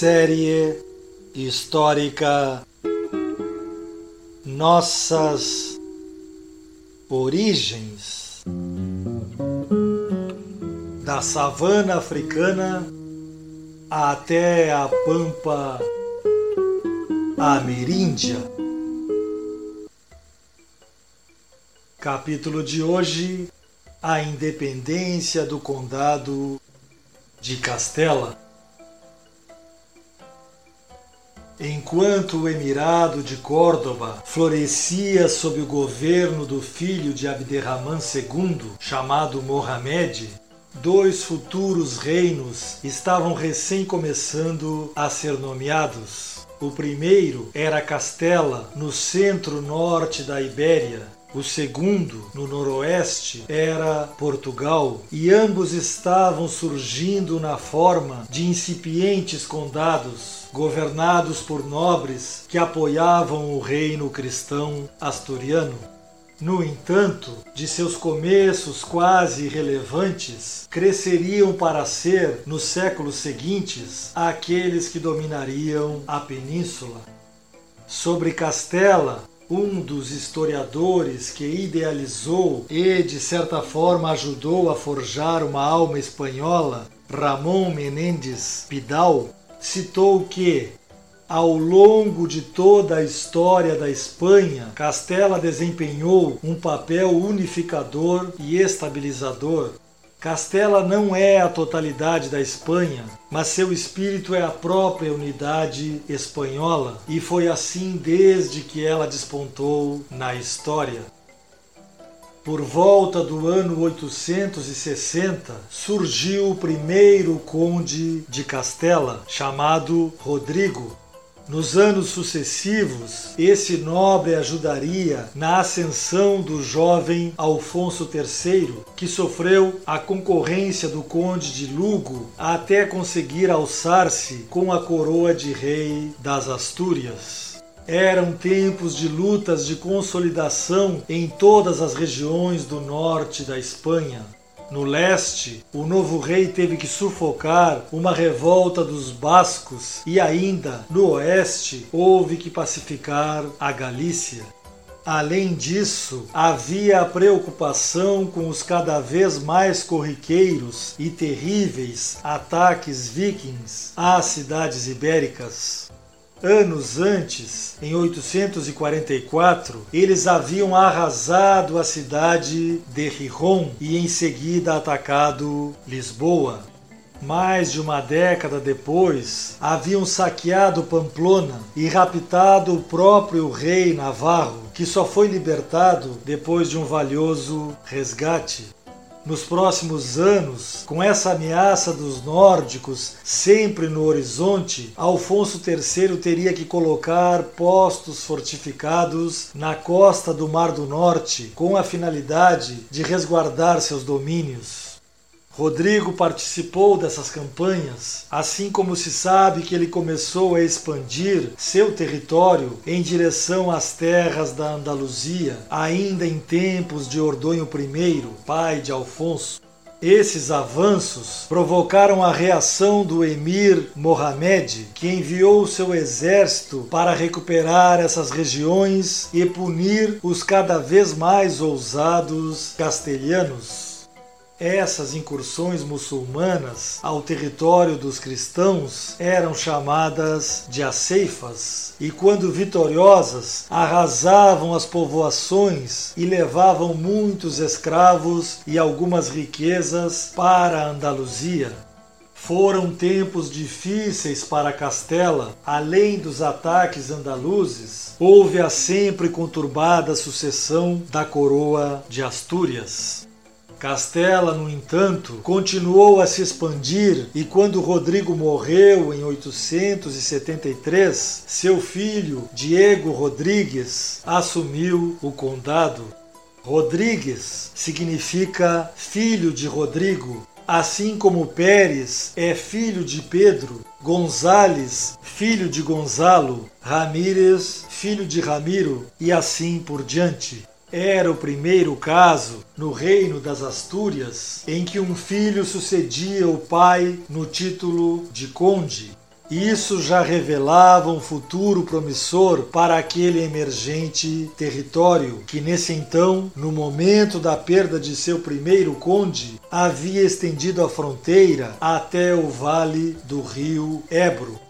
Série histórica Nossas Origens da savana africana até a pampa ameríndia. Capítulo de hoje: A independência do Condado de Castela. Enquanto o Emirado de Córdoba florescia sob o governo do filho de Abderrahman II, chamado Mohamed, dois futuros reinos estavam recém começando a ser nomeados. O primeiro era Castela, no centro-norte da Ibéria, o segundo, no noroeste, era Portugal, e ambos estavam surgindo na forma de incipientes condados, governados por nobres que apoiavam o reino cristão asturiano. No entanto, de seus começos quase irrelevantes, cresceriam para ser, nos séculos seguintes, aqueles que dominariam a península. Sobre Castela, um dos historiadores que idealizou e, de certa forma, ajudou a forjar uma alma espanhola, Ramon Menendez Pidal, citou que, ao longo de toda a história da Espanha, Castela desempenhou um papel unificador e estabilizador Castela não é a totalidade da Espanha, mas seu espírito é a própria unidade espanhola, e foi assim desde que ela despontou na história. Por volta do ano 860, surgiu o primeiro conde de Castela, chamado Rodrigo, nos anos sucessivos, esse nobre ajudaria na ascensão do jovem Alfonso III, que sofreu a concorrência do conde de Lugo até conseguir alçar-se com a coroa de rei das Astúrias. Eram tempos de lutas de consolidação em todas as regiões do norte da Espanha. No leste, o novo rei teve que sufocar uma revolta dos bascos e ainda no oeste houve que pacificar a Galícia. Além disso, havia a preocupação com os cada vez mais corriqueiros e terríveis ataques vikings às cidades ibéricas. Anos antes, em 844, eles haviam arrasado a cidade de Rijon e em seguida atacado Lisboa. Mais de uma década depois, haviam saqueado Pamplona e raptado o próprio rei Navarro, que só foi libertado depois de um valioso resgate. Nos próximos anos, com essa ameaça dos nórdicos sempre no horizonte, Alfonso III teria que colocar postos fortificados na costa do Mar do Norte, com a finalidade de resguardar seus domínios. Rodrigo participou dessas campanhas, assim como se sabe que ele começou a expandir seu território em direção às terras da Andaluzia, ainda em tempos de Ordonho I, pai de Alfonso. Esses avanços provocaram a reação do emir Mohamed, que enviou seu exército para recuperar essas regiões e punir os cada vez mais ousados castelhanos. Essas incursões muçulmanas ao território dos cristãos eram chamadas de aceifas, e quando vitoriosas, arrasavam as povoações e levavam muitos escravos e algumas riquezas para a Andaluzia. Foram tempos difíceis para Castela, além dos ataques andaluzes, houve a sempre conturbada sucessão da coroa de Astúrias. Castela, no entanto, continuou a se expandir e quando Rodrigo morreu em 873, seu filho, Diego Rodrigues, assumiu o condado. Rodrigues significa filho de Rodrigo, assim como Pérez é filho de Pedro, Gonzales, filho de Gonzalo, Ramírez, filho de Ramiro e assim por diante. Era o primeiro caso no reino das Astúrias em que um filho sucedia o pai no título de conde. Isso já revelava um futuro promissor para aquele emergente território, que nesse então, no momento da perda de seu primeiro conde, havia estendido a fronteira até o vale do rio Ebro.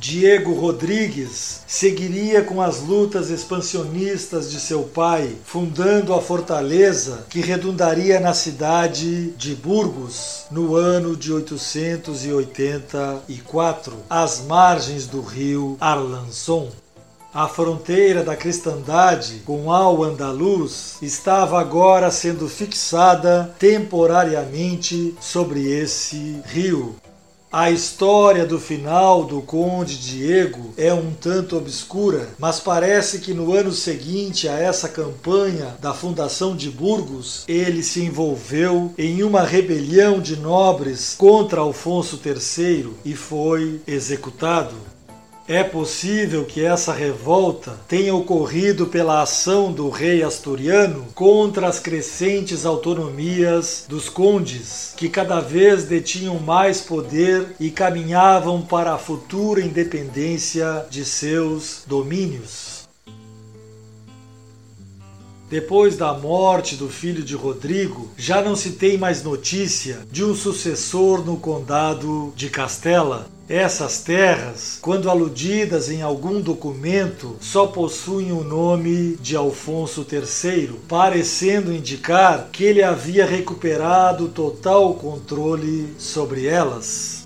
Diego Rodrigues seguiria com as lutas expansionistas de seu pai, fundando a fortaleza que redundaria na cidade de Burgos no ano de 884, às margens do rio Arlançon. A fronteira da cristandade com Al-Andalus estava agora sendo fixada temporariamente sobre esse rio, a história do final do Conde Diego é um tanto obscura, mas parece que no ano seguinte a essa campanha da fundação de Burgos, ele se envolveu em uma rebelião de nobres contra Alfonso III e foi executado. É possível que essa revolta tenha ocorrido pela ação do rei asturiano contra as crescentes autonomias dos condes, que cada vez detinham mais poder e caminhavam para a futura independência de seus domínios. Depois da morte do filho de Rodrigo, já não se tem mais notícia de um sucessor no condado de Castela. Essas terras, quando aludidas em algum documento, só possuem o nome de Alfonso III, parecendo indicar que ele havia recuperado total controle sobre elas.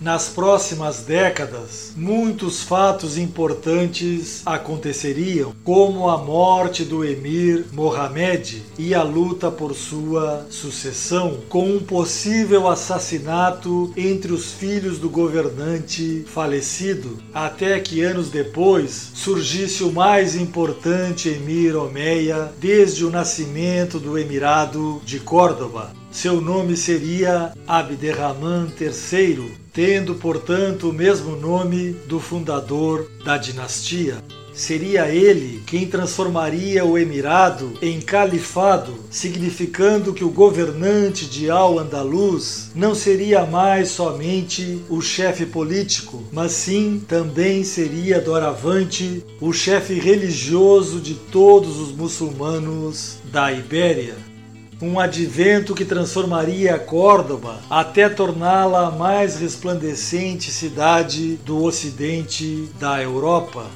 Nas próximas décadas, muitos fatos importantes aconteceriam, como a morte do emir Mohamed e a luta por sua sucessão, com um possível assassinato entre os filhos do governante falecido, até que anos depois surgisse o mais importante emir Omeia desde o nascimento do Emirado de Córdoba. Seu nome seria Abderrahman III, tendo, portanto, o mesmo nome do fundador da dinastia. Seria ele quem transformaria o emirado em califado, significando que o governante de Al-Andalus não seria mais somente o chefe político, mas sim também seria doravante o chefe religioso de todos os muçulmanos da Ibéria um advento que transformaria Córdoba até torná-la a mais resplandecente cidade do ocidente da Europa.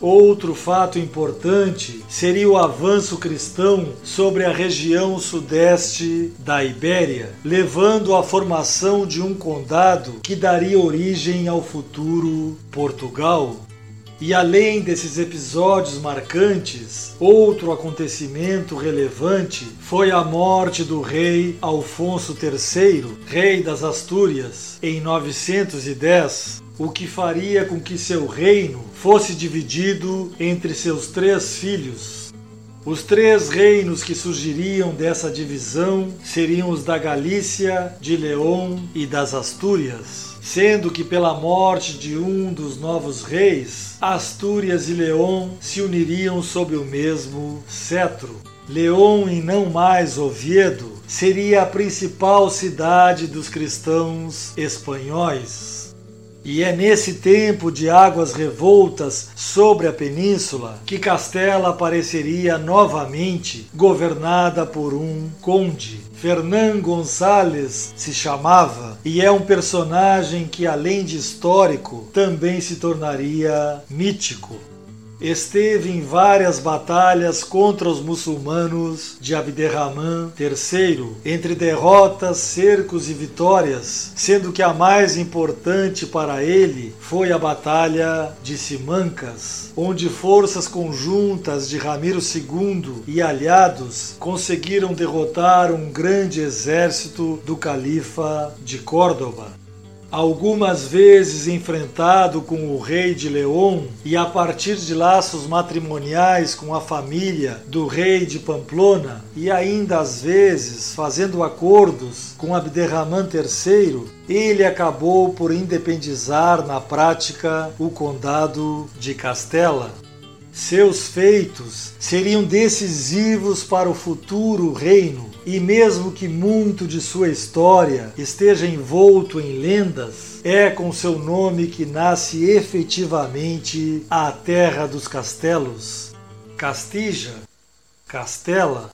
Outro fato importante seria o avanço cristão sobre a região sudeste da Ibéria, levando à formação de um condado que daria origem ao futuro Portugal. E além desses episódios marcantes, outro acontecimento relevante foi a morte do rei Alfonso III, rei das Astúrias, em 910, o que faria com que seu reino fosse dividido entre seus três filhos. Os três reinos que surgiriam dessa divisão seriam os da Galícia, de León e das Astúrias sendo que pela morte de um dos novos reis, Astúrias e León se uniriam sob o mesmo cetro. León e não mais Oviedo seria a principal cidade dos cristãos espanhóis. E é nesse tempo de águas revoltas sobre a península que Castela apareceria novamente governada por um conde. Fernán Gonçalves se chamava e é um personagem que, além de histórico, também se tornaria mítico. Esteve em várias batalhas contra os muçulmanos de Abderrahman III, entre derrotas, cercos e vitórias, sendo que a mais importante para ele foi a Batalha de Simancas, onde forças conjuntas de Ramiro II e aliados conseguiram derrotar um grande exército do califa de Córdoba algumas vezes enfrentado com o rei de León e a partir de laços matrimoniais com a família do rei de Pamplona e ainda às vezes fazendo acordos com Abderrahman III, ele acabou por independizar na prática o condado de Castela. Seus feitos seriam decisivos para o futuro reino, e mesmo que muito de sua história esteja envolto em lendas, é com seu nome que nasce efetivamente a terra dos castelos. Castija, Castela.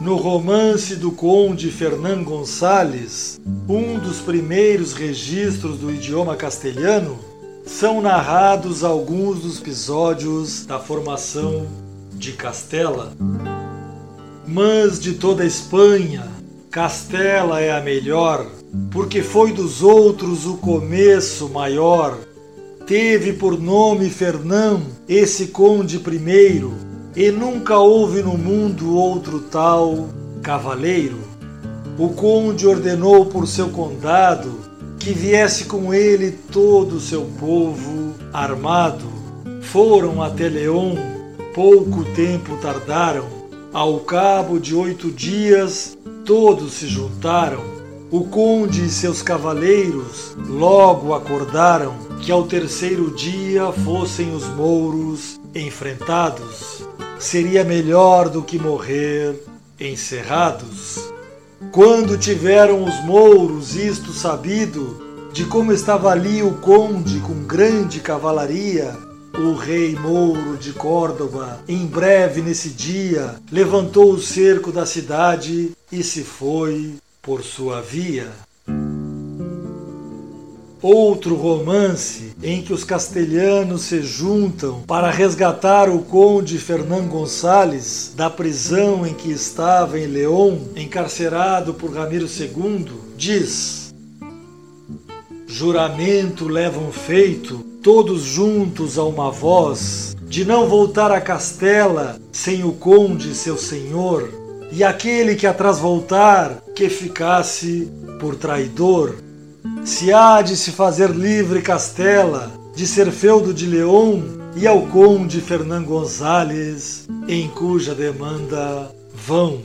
No romance do conde Fernão Gonçalves, um dos primeiros registros do idioma castelhano, são narrados alguns dos episódios da formação de Castela. Mas de toda a Espanha, Castela é a melhor, porque foi dos outros o começo maior. Teve por nome Fernão, esse conde primeiro, e nunca houve no mundo outro tal cavaleiro. O conde ordenou por seu condado que viesse com ele todo o seu povo armado. Foram até Leão, pouco tempo tardaram. Ao cabo de oito dias, todos se juntaram. O conde e seus cavaleiros logo acordaram que ao terceiro dia fossem os mouros enfrentados. Seria melhor do que morrer encerrados. Quando tiveram os mouros isto sabido, de como estava ali o conde com grande cavalaria, o rei mouro de Córdoba, em breve nesse dia, levantou o cerco da cidade e se foi por sua via. Outro romance em que os castelhanos se juntam para resgatar o conde Fernão Gonçalves da prisão em que estava em León, encarcerado por Ramiro II, diz: Juramento levam feito, todos juntos a uma voz, de não voltar a Castela sem o conde seu senhor, e aquele que atrás voltar, que ficasse por traidor se há de se fazer livre Castela de ser feudo de Leão e ao conde Fernão Gonzales, em cuja demanda vão.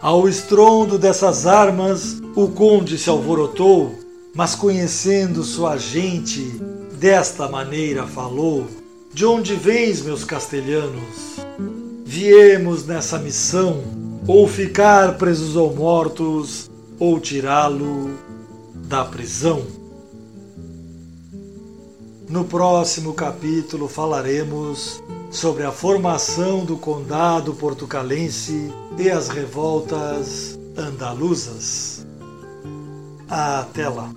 Ao estrondo dessas armas, o conde se alvorotou, mas conhecendo sua gente, desta maneira falou: De onde vens, meus castelhanos? Viemos nessa missão, ou ficar presos ou mortos, ou tirá-lo da prisão. No próximo capítulo falaremos sobre a formação do condado portucalense e as revoltas andaluzas. Até lá!